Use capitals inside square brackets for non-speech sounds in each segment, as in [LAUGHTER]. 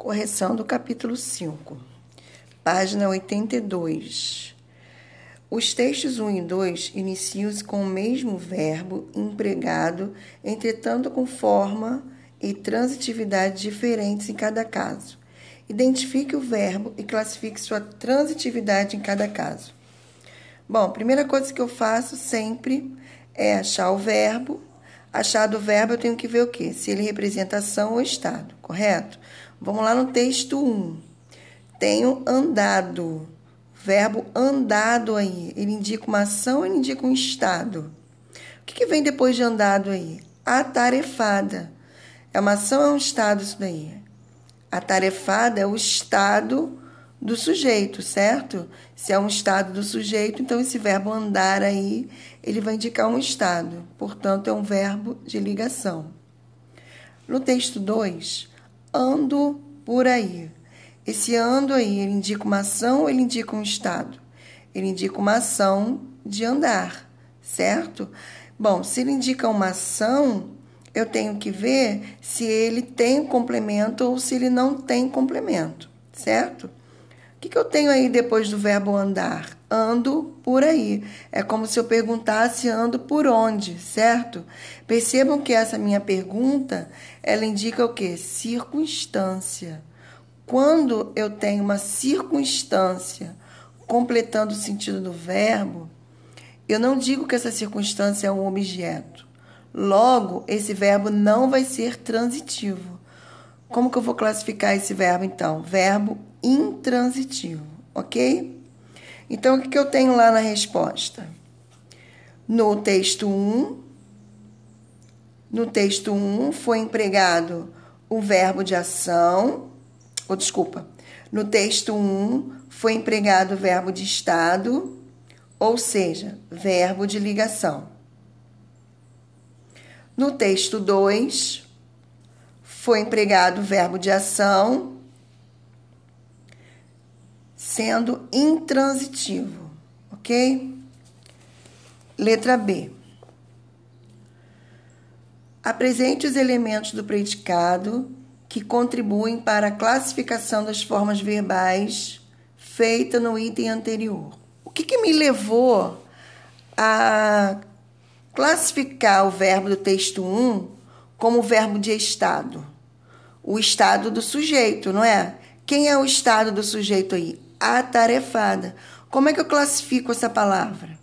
Correção do capítulo 5, página 82. Os textos 1 e 2 iniciam-se com o mesmo verbo empregado, entretanto com forma e transitividade diferentes em cada caso. Identifique o verbo e classifique sua transitividade em cada caso. Bom, primeira coisa que eu faço sempre é achar o verbo. Achado o verbo, eu tenho que ver o quê? Se ele representa ação ou estado, correto? Vamos lá no texto 1. Tenho andado. Verbo andado aí. Ele indica uma ação, ele indica um estado. O que, que vem depois de andado aí? Atarefada. É uma ação, é um estado isso daí. Atarefada é o estado do sujeito, certo? Se é um estado do sujeito, então esse verbo andar aí, ele vai indicar um estado. Portanto, é um verbo de ligação. No texto 2, ando por aí. Esse ando aí, ele indica uma ação ou ele indica um estado? Ele indica uma ação de andar, certo? Bom, se ele indica uma ação, eu tenho que ver se ele tem complemento ou se ele não tem complemento, certo? O que, que eu tenho aí depois do verbo andar? Ando por aí. É como se eu perguntasse ando por onde, certo? Percebam que essa minha pergunta, ela indica o quê? Circunstância. Quando eu tenho uma circunstância completando o sentido do verbo, eu não digo que essa circunstância é um objeto. Logo, esse verbo não vai ser transitivo. Como que eu vou classificar esse verbo então? Verbo intransitivo, ok? Então, o que eu tenho lá na resposta? No texto 1, no texto 1 foi empregado o verbo de ação, ou desculpa, no texto 1 foi empregado o verbo de estado, ou seja, verbo de ligação. No texto 2 foi empregado o verbo de ação, sendo intransitivo, ok? Letra B. Apresente os elementos do predicado que contribuem para a classificação das formas verbais feita no item anterior. O que, que me levou a classificar o verbo do texto 1 como verbo de estado? O estado do sujeito, não é? Quem é o estado do sujeito aí? atarefada. Como é que eu classifico essa palavra?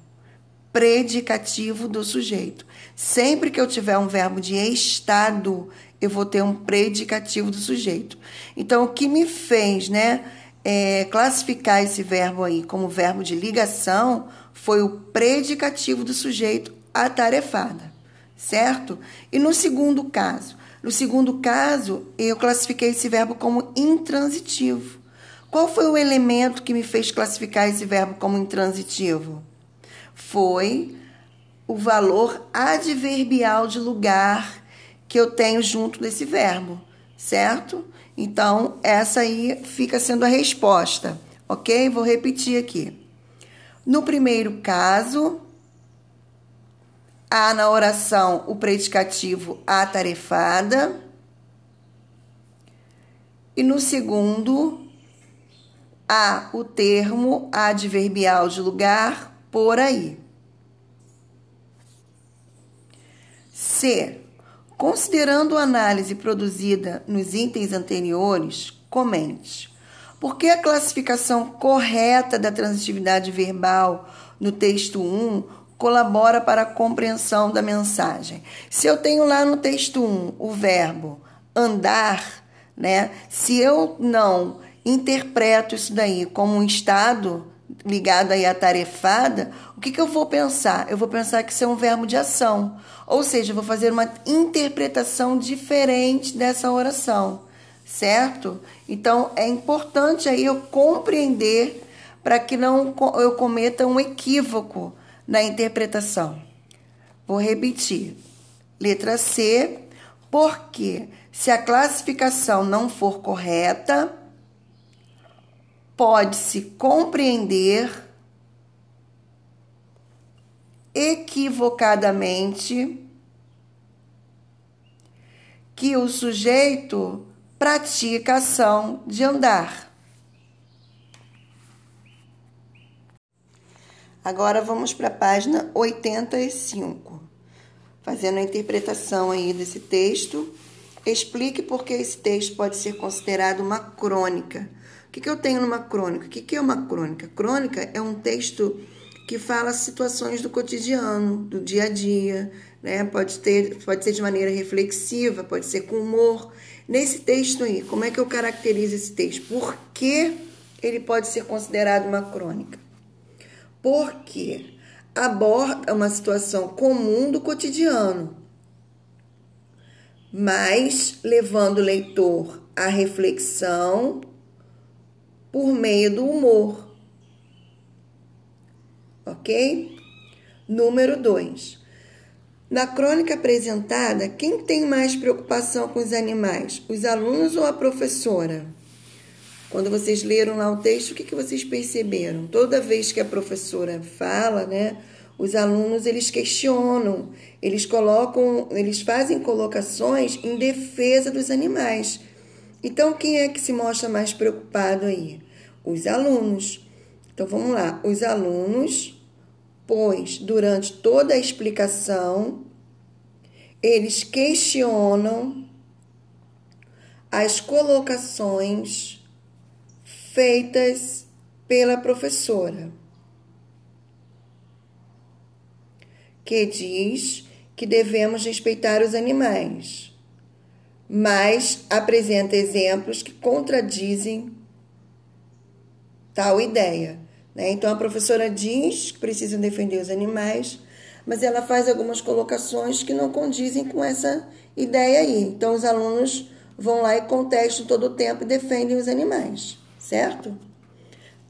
Predicativo do sujeito. Sempre que eu tiver um verbo de estado, eu vou ter um predicativo do sujeito. Então, o que me fez, né, é, classificar esse verbo aí como verbo de ligação foi o predicativo do sujeito atarefada, certo? E no segundo caso, no segundo caso, eu classifiquei esse verbo como intransitivo. Qual foi o elemento que me fez classificar esse verbo como intransitivo? Foi o valor adverbial de lugar que eu tenho junto desse verbo, certo? Então, essa aí fica sendo a resposta, ok? Vou repetir aqui. No primeiro caso, há na oração o predicativo atarefada. E no segundo, há o termo adverbial de lugar por aí. C. Considerando a análise produzida nos itens anteriores, comente. Por que a classificação correta da transitividade verbal no texto 1 colabora para a compreensão da mensagem? Se eu tenho lá no texto 1 o verbo andar, né? Se eu não interpreto isso daí como um estado ligado aí à tarefada, o que, que eu vou pensar? Eu vou pensar que isso é um verbo de ação. Ou seja, eu vou fazer uma interpretação diferente dessa oração, certo? Então, é importante aí eu compreender para que não eu cometa um equívoco na interpretação. Vou repetir. Letra C, porque se a classificação não for correta, pode-se compreender equivocadamente que o sujeito pratica a ação de andar. Agora vamos para a página 85. Fazendo a interpretação aí desse texto, explique por que esse texto pode ser considerado uma crônica. Que, que eu tenho numa crônica? O que, que é uma crônica? Crônica é um texto que fala situações do cotidiano, do dia a dia, né? Pode ter, pode ser de maneira reflexiva, pode ser com humor. Nesse texto aí, como é que eu caracterizo esse texto? Por que ele pode ser considerado uma crônica? Porque aborda uma situação comum do cotidiano, mas levando o leitor à reflexão por meio do humor. Ok? Número 2. Na crônica apresentada, quem tem mais preocupação com os animais, os alunos ou a professora? Quando vocês leram lá o texto, o que, que vocês perceberam? Toda vez que a professora fala, né, os alunos eles questionam, eles colocam, eles fazem colocações em defesa dos animais. Então, quem é que se mostra mais preocupado aí? Os alunos. Então, vamos lá. Os alunos pois durante toda a explicação eles questionam as colocações feitas pela professora, que diz que devemos respeitar os animais, mas apresenta exemplos que contradizem tal ideia. Né? Então a professora diz que precisam defender os animais, mas ela faz algumas colocações que não condizem com essa ideia aí. Então os alunos vão lá e contestam todo o tempo e defendem os animais, certo?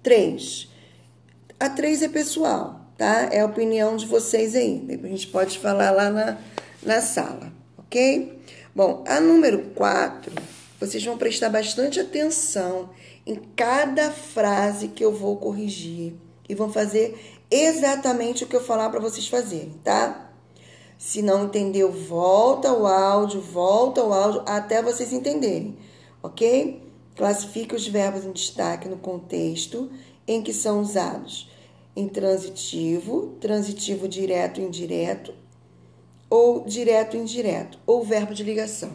Três. A três é pessoal, tá? É a opinião de vocês aí. A gente pode falar lá na, na sala, ok? Bom, a número quatro, vocês vão prestar bastante atenção em cada frase que eu vou corrigir e vão fazer exatamente o que eu falar para vocês fazerem, tá? Se não entendeu, volta o áudio, volta o áudio até vocês entenderem, ok? Classifique os verbos em destaque no contexto em que são usados. Em transitivo, transitivo direto indireto, ou direto indireto, ou verbo de ligação.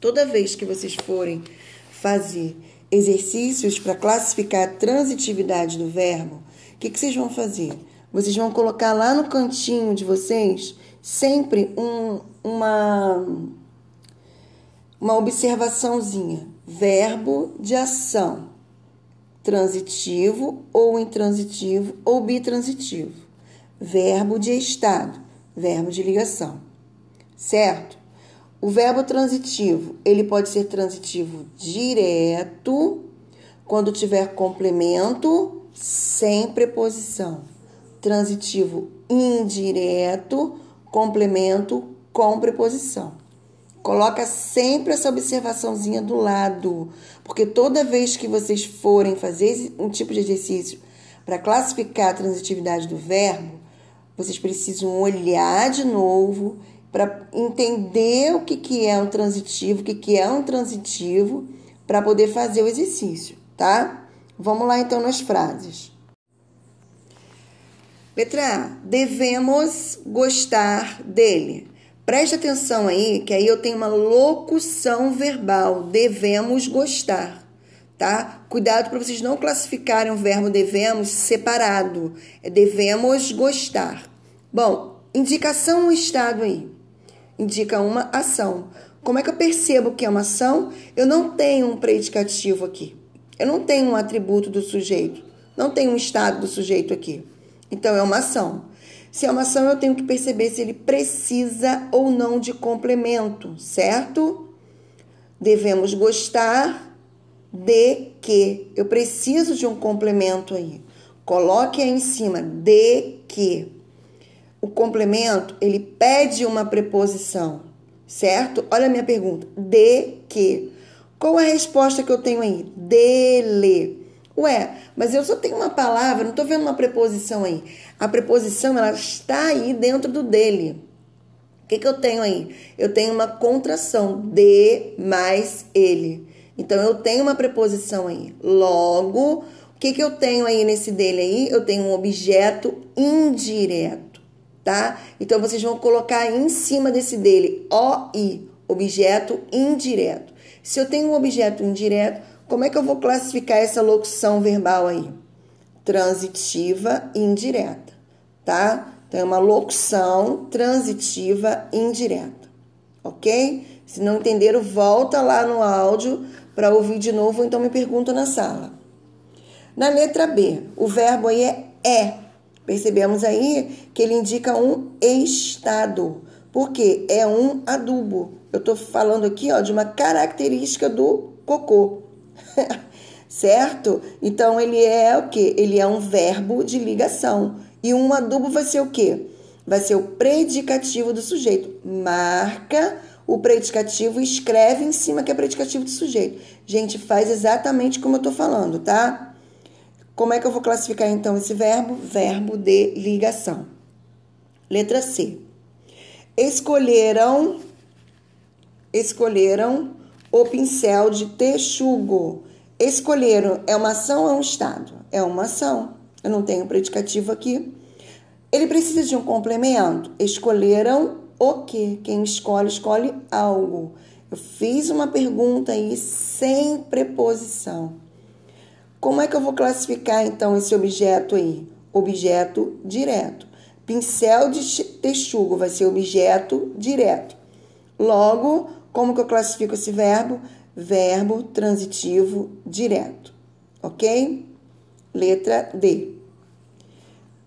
Toda vez que vocês forem fazer exercícios para classificar a transitividade do verbo, o que, que vocês vão fazer? Vocês vão colocar lá no cantinho de vocês sempre um, uma, uma observaçãozinha. Verbo de ação, transitivo ou intransitivo ou bitransitivo. Verbo de estado, verbo de ligação. Certo? O verbo transitivo, ele pode ser transitivo direto quando tiver complemento sem preposição. Transitivo indireto, complemento com preposição. Coloca sempre essa observaçãozinha do lado, porque toda vez que vocês forem fazer um tipo de exercício para classificar a transitividade do verbo, vocês precisam olhar de novo para entender o que, que é um transitivo, o que, que é um transitivo, para poder fazer o exercício, tá? Vamos lá então nas frases. Letra A. Devemos gostar dele. Preste atenção aí, que aí eu tenho uma locução verbal. Devemos gostar, tá? Cuidado para vocês não classificarem o verbo devemos separado. É devemos gostar. Bom, indicação o estado aí indica uma ação. Como é que eu percebo que é uma ação? Eu não tenho um predicativo aqui. Eu não tenho um atributo do sujeito. Não tenho um estado do sujeito aqui. Então é uma ação. Se é uma ação, eu tenho que perceber se ele precisa ou não de complemento, certo? Devemos gostar de que. Eu preciso de um complemento aí. Coloque aí em cima de que o complemento, ele pede uma preposição, certo? Olha a minha pergunta. De que? Qual a resposta que eu tenho aí? Dele. Ué, mas eu só tenho uma palavra, não estou vendo uma preposição aí. A preposição, ela está aí dentro do dele. O que, que eu tenho aí? Eu tenho uma contração de mais ele. Então eu tenho uma preposição aí. Logo, o que, que eu tenho aí nesse dele aí? Eu tenho um objeto indireto, tá? Então vocês vão colocar em cima desse dele OI, objeto indireto. Se eu tenho um objeto indireto, como é que eu vou classificar essa locução verbal aí? Transitiva indireta, tá? Então, é uma locução transitiva indireta, ok? Se não entenderam, volta lá no áudio para ouvir de novo, ou então me pergunta na sala. Na letra B, o verbo aí é é. Percebemos aí que ele indica um estado, porque é um adubo. Eu estou falando aqui ó, de uma característica do cocô, [LAUGHS] certo? Então ele é o que? Ele é um verbo de ligação. E um adubo vai ser o quê? Vai ser o predicativo do sujeito. Marca o predicativo e escreve em cima que é predicativo do sujeito. Gente, faz exatamente como eu estou falando, tá? Como é que eu vou classificar então esse verbo? Verbo de ligação. Letra C. Escolheram escolheram o pincel de texugo. Escolheram é uma ação ou é um estado? É uma ação. Eu não tenho predicativo aqui. Ele precisa de um complemento. Escolheram o que? Quem escolhe, escolhe algo. Eu fiz uma pergunta aí sem preposição. Como é que eu vou classificar então esse objeto aí? Objeto direto. Pincel de texugo vai ser objeto direto. Logo, como que eu classifico esse verbo? Verbo transitivo direto. Ok? Letra D.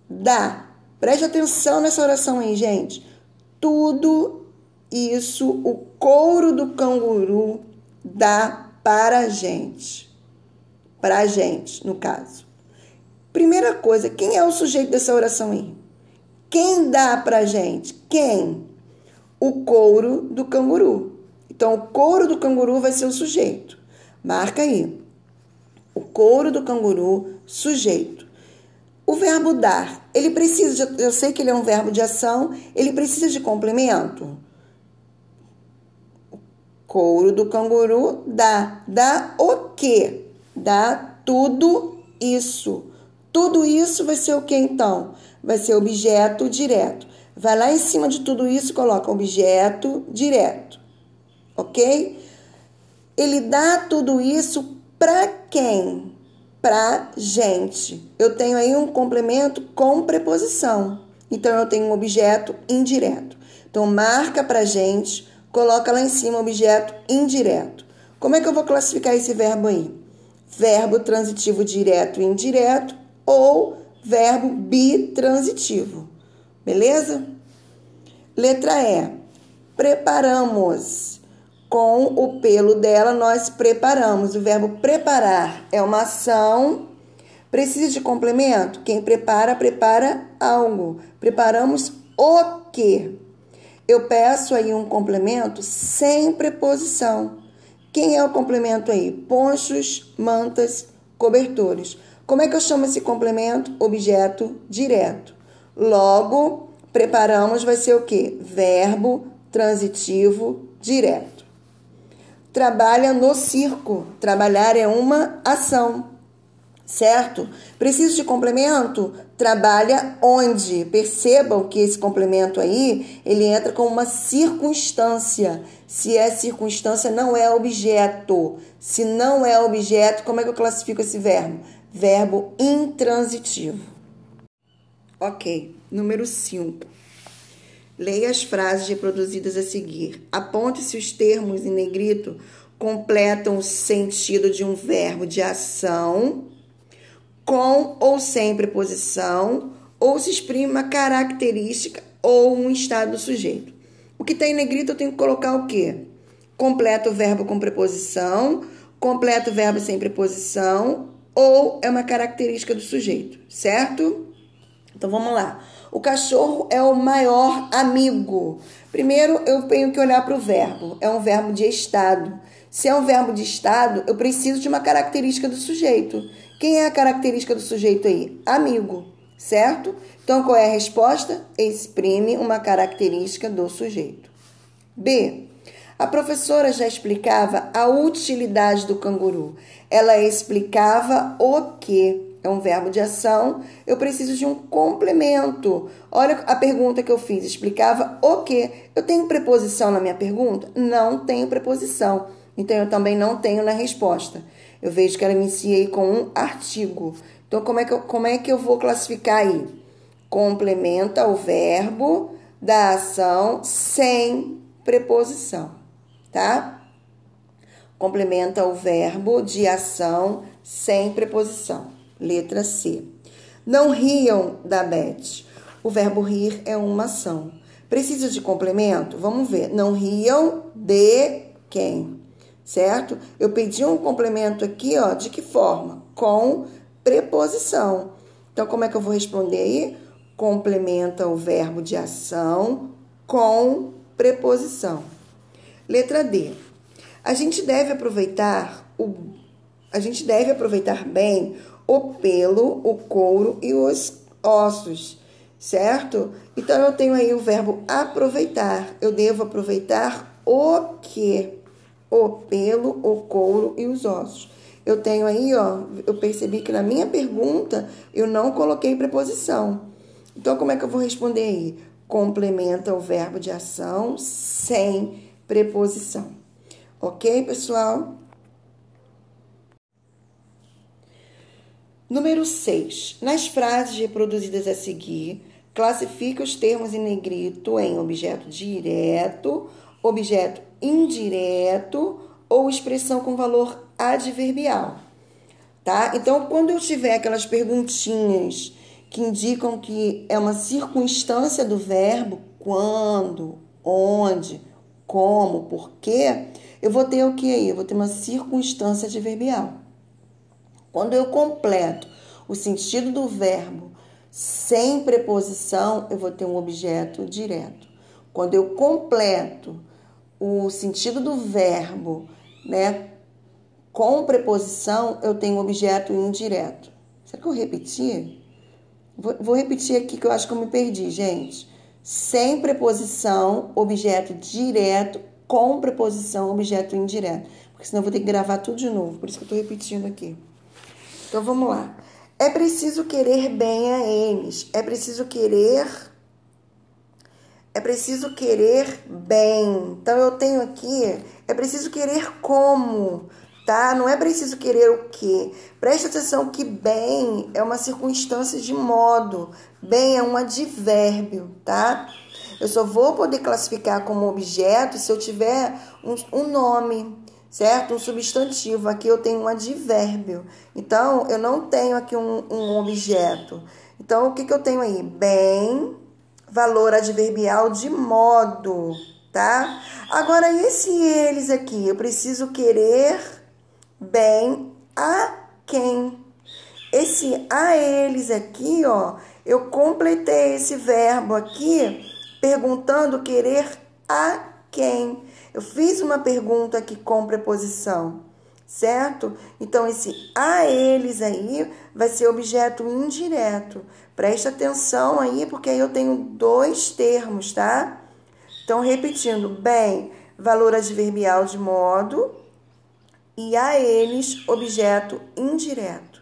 Dá. Preste atenção nessa oração aí, gente. Tudo isso o couro do canguru dá para a gente. Para a gente, no caso. Primeira coisa, quem é o sujeito dessa oração aí? Quem dá para a gente? Quem? O couro do canguru. Então, o couro do canguru vai ser o sujeito. Marca aí. O couro do canguru, sujeito. O verbo dar, ele precisa, de, eu sei que ele é um verbo de ação, ele precisa de complemento. O couro do canguru dá. Dá o quê? Dá tudo isso. Tudo isso vai ser o que então? Vai ser objeto direto. Vai lá em cima de tudo isso coloca objeto direto. Ok? Ele dá tudo isso para quem? Para gente. Eu tenho aí um complemento com preposição. Então eu tenho um objeto indireto. Então marca para gente, coloca lá em cima objeto indireto. Como é que eu vou classificar esse verbo aí? Verbo transitivo direto e indireto ou verbo bitransitivo. Beleza? Letra E. Preparamos com o pelo dela nós preparamos. O verbo preparar é uma ação. Precisa de complemento? Quem prepara, prepara algo. Preparamos o que? Eu peço aí um complemento sem preposição. Quem é o complemento aí? Ponchos, mantas, cobertores. Como é que eu chamo esse complemento? Objeto direto. Logo, preparamos vai ser o que? Verbo transitivo direto trabalha no circo. Trabalhar é uma ação, certo? Preciso de complemento? Trabalha onde? Percebam que esse complemento aí, ele entra com uma circunstância. Se é circunstância, não é objeto. Se não é objeto, como é que eu classifico esse verbo? Verbo intransitivo. Ok, número 5. Leia as frases reproduzidas a seguir. Aponte se os termos em negrito completam o sentido de um verbo de ação com ou sem preposição ou se exprime uma característica ou um estado do sujeito. O que está em negrito eu tenho que colocar o quê? Completa o verbo com preposição, completa o verbo sem preposição ou é uma característica do sujeito, certo? Então vamos lá. O cachorro é o maior amigo. Primeiro, eu tenho que olhar para o verbo. É um verbo de estado. Se é um verbo de estado, eu preciso de uma característica do sujeito. Quem é a característica do sujeito aí? Amigo. certo? Então, qual é a resposta? Exprime uma característica do sujeito. B. A professora já explicava a utilidade do canguru. Ela explicava o que é um verbo de ação. Eu preciso de um complemento. Olha a pergunta que eu fiz. Explicava o que? Eu tenho preposição na minha pergunta? Não tenho preposição. Então eu também não tenho na resposta. Eu vejo que ela inicia com um artigo. Então como é que eu, como é que eu vou classificar aí? Complementa o verbo da ação sem preposição tá? Complementa o verbo de ação sem preposição. Letra C. Não riam da Beth. O verbo rir é uma ação. Precisa de complemento? Vamos ver. Não riam de quem? Certo? Eu pedi um complemento aqui, ó, de que forma? Com preposição. Então, como é que eu vou responder aí? Complementa o verbo de ação com preposição. Letra D. A gente deve aproveitar o a gente deve aproveitar bem o pelo, o couro e os ossos, certo? Então eu tenho aí o verbo aproveitar. Eu devo aproveitar o que? O pelo, o couro e os ossos. Eu tenho aí, ó, eu percebi que na minha pergunta eu não coloquei preposição. Então como é que eu vou responder aí? Complementa o verbo de ação sem preposição. Ok, pessoal? Número 6. Nas frases reproduzidas a seguir, classifique os termos em negrito em objeto direto, objeto indireto ou expressão com valor adverbial. Tá? Então, quando eu tiver aquelas perguntinhas que indicam que é uma circunstância do verbo, quando, onde, como, porquê, eu vou ter o que aí? Eu vou ter uma circunstância adverbial. Quando eu completo o sentido do verbo sem preposição, eu vou ter um objeto direto. Quando eu completo o sentido do verbo, né, com preposição, eu tenho objeto indireto. Será que eu repeti? Vou, vou repetir aqui que eu acho que eu me perdi, gente sem preposição, objeto direto, com preposição, objeto indireto. Porque senão eu vou ter que gravar tudo de novo, por isso que eu estou repetindo aqui. Então vamos lá. É preciso querer bem a eles. É preciso querer. É preciso querer bem. Então eu tenho aqui. É preciso querer como tá? Não é preciso querer o que. Preste atenção que bem é uma circunstância de modo, bem é um advérbio, tá? Eu só vou poder classificar como objeto se eu tiver um, um nome, certo? Um substantivo. Aqui eu tenho um advérbio. Então, eu não tenho aqui um, um objeto. Então, o que, que eu tenho aí? Bem, valor adverbial de modo, tá? Agora, esse eles aqui? Eu preciso querer bem a quem. Esse a eles aqui, ó, eu completei esse verbo aqui perguntando querer a quem. Eu fiz uma pergunta aqui com preposição, certo? Então, esse a eles aí vai ser objeto indireto. Preste atenção aí, porque aí eu tenho dois termos, tá? Então, repetindo, bem, valor adverbial de modo e a eles objeto indireto,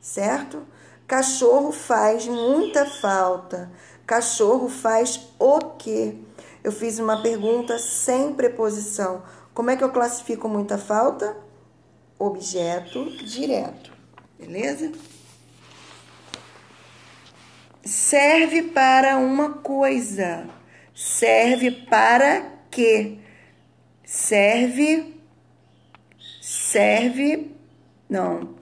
certo? Cachorro faz muita falta. Cachorro faz o quê? Eu fiz uma pergunta sem preposição. Como é que eu classifico muita falta? Objeto direto. Beleza? Serve para uma coisa. Serve para quê? Serve serve não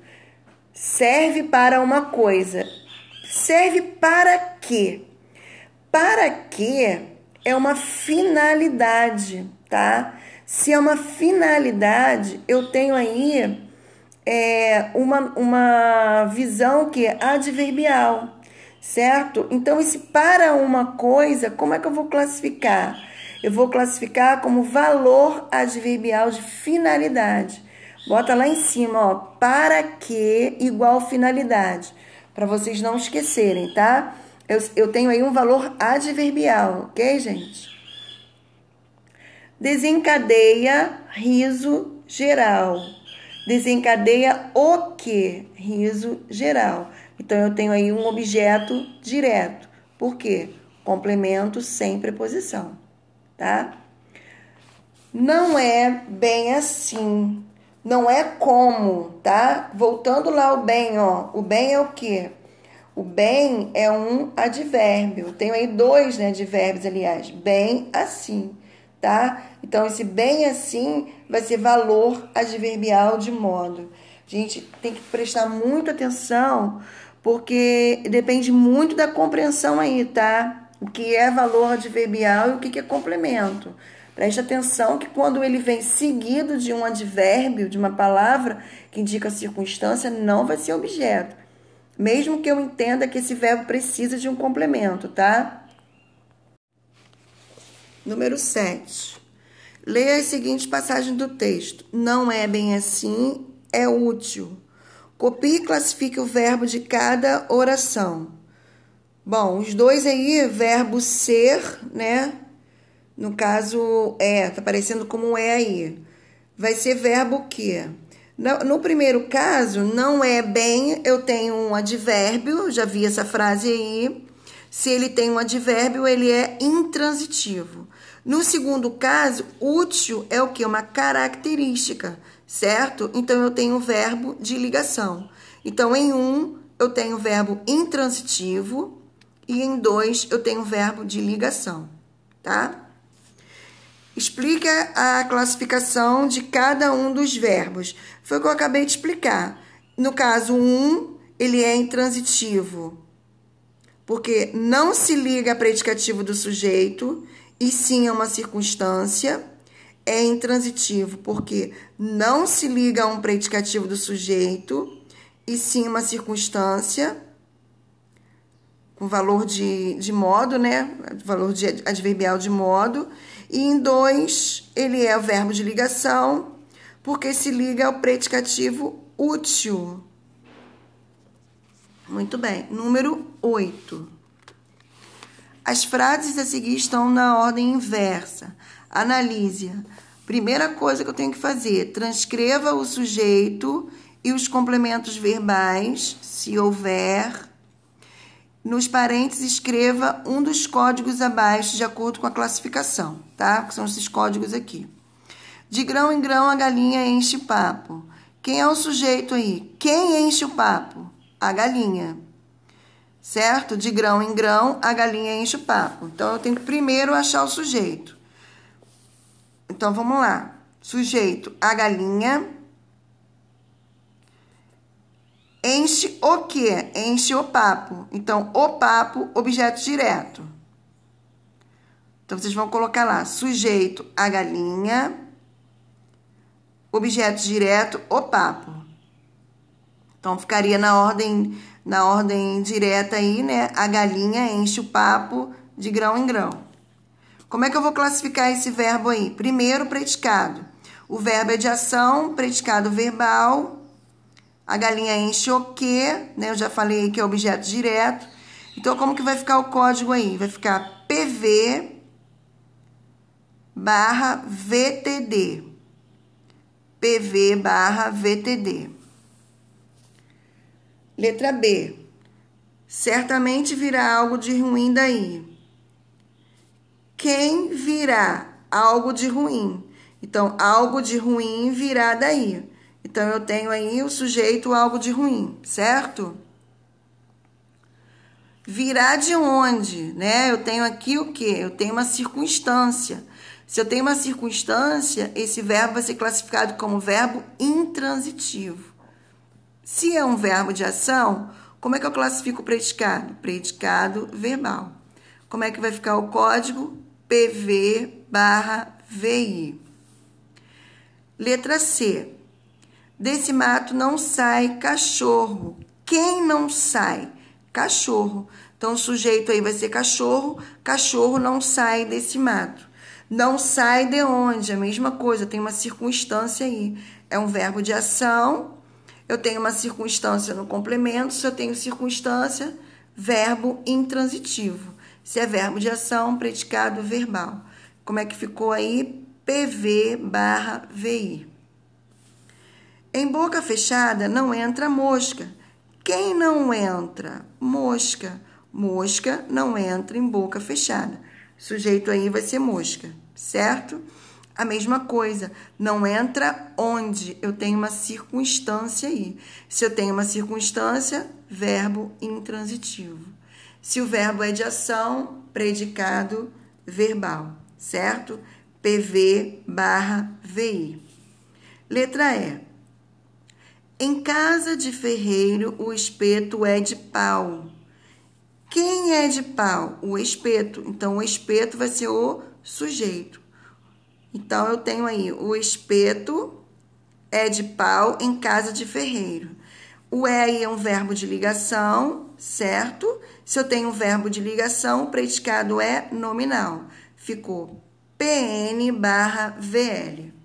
serve para uma coisa. Serve para quê? Para quê é uma finalidade, tá? Se é uma finalidade, eu tenho aí é, uma, uma visão que é adverbial, certo? Então, esse para uma coisa, como é que eu vou classificar? Eu vou classificar como valor adverbial de finalidade. Bota lá em cima, ó, para que igual finalidade. para vocês não esquecerem, tá? Eu, eu tenho aí um valor adverbial, ok, gente? Desencadeia riso geral. Desencadeia o que? Riso geral. Então, eu tenho aí um objeto direto. Por quê? Complemento sem preposição, tá? Não é bem assim. Não é como, tá? Voltando lá o bem, ó. O bem é o quê? O bem é um advérbio. Tenho aí dois né, advérbios, aliás. Bem assim, tá? Então, esse bem assim vai ser valor adverbial de modo. Gente, tem que prestar muita atenção, porque depende muito da compreensão aí, tá? O que é valor adverbial e o que é complemento. Preste atenção que quando ele vem seguido de um advérbio, de uma palavra que indica circunstância, não vai ser objeto. Mesmo que eu entenda que esse verbo precisa de um complemento, tá? Número 7. Leia as seguintes passagens do texto. Não é bem assim, é útil. Copie e classifique o verbo de cada oração. Bom, os dois aí, verbo ser, né? No caso, é, tá aparecendo como é aí. Vai ser verbo que. No, no primeiro caso, não é bem, eu tenho um advérbio, já vi essa frase aí. Se ele tem um advérbio, ele é intransitivo. No segundo caso, útil é o que? Uma característica, certo? Então eu tenho o verbo de ligação. Então, em um, eu tenho o verbo intransitivo e em dois, eu tenho o verbo de ligação, tá? Explica a classificação de cada um dos verbos. Foi o que eu acabei de explicar. No caso 1, um, ele é intransitivo, porque não se liga a predicativo do sujeito, e sim a uma circunstância. É intransitivo, porque não se liga a um predicativo do sujeito, e sim uma circunstância com valor de, de modo, né? Valor de adverbial de modo. E em dois, ele é o verbo de ligação, porque se liga ao predicativo útil. Muito bem. Número 8. As frases a seguir estão na ordem inversa. Analise. Primeira coisa que eu tenho que fazer: transcreva o sujeito e os complementos verbais, se houver nos parênteses, escreva um dos códigos abaixo, de acordo com a classificação, tá? Que são esses códigos aqui. De grão em grão, a galinha enche papo. Quem é o sujeito aí? Quem enche o papo? A galinha. Certo? De grão em grão, a galinha enche o papo. Então, eu tenho que primeiro achar o sujeito. Então, vamos lá. Sujeito, a galinha. Enche o quê? Enche o papo. Então, o papo, objeto direto. Então, vocês vão colocar lá, sujeito, a galinha, objeto direto, o papo. Então, ficaria na ordem, na ordem direta aí, né? A galinha enche o papo de grão em grão. Como é que eu vou classificar esse verbo aí? Primeiro, predicado. O verbo é de ação, predicado verbal, a galinha enche o quê, né? Eu já falei que é objeto direto. Então, como que vai ficar o código aí? Vai ficar PV barra VTD. PV barra VTD. Letra B. Certamente virá algo de ruim daí. Quem virá algo de ruim? Então, algo de ruim virá daí. Então, eu tenho aí o sujeito algo de ruim, certo? Virá de onde, né? Eu tenho aqui o quê? Eu tenho uma circunstância. Se eu tenho uma circunstância, esse verbo vai ser classificado como verbo intransitivo. Se é um verbo de ação, como é que eu classifico o predicado? Predicado verbal. Como é que vai ficar o código? PV barra VI. Letra C. Desse mato não sai cachorro. Quem não sai? Cachorro. Então, o sujeito aí vai ser cachorro. Cachorro não sai desse mato. Não sai de onde? A mesma coisa, tem uma circunstância aí. É um verbo de ação Eu tenho uma circunstância no complemento, se eu tenho circunstância, verbo intransitivo. Se é verbo de ação, predicado verbal. Como é que ficou aí? PV barra VI. Em boca fechada não entra mosca. Quem não entra? Mosca. Mosca não entra em boca fechada. sujeito aí vai ser mosca, certo? A mesma coisa, não entra onde eu tenho uma circunstância aí. Se eu tenho uma circunstância, verbo intransitivo. Se o verbo é de ação, predicado verbal, certo? PV barra VI. Letra E. Em casa de ferreiro, o espeto é de pau. Quem é de pau? O espeto. Então, o espeto vai ser o sujeito. Então, eu tenho aí o espeto é de pau em casa de ferreiro. O é aí é um verbo de ligação, certo? Se eu tenho um verbo de ligação, o predicado é nominal. Ficou PN barra VL.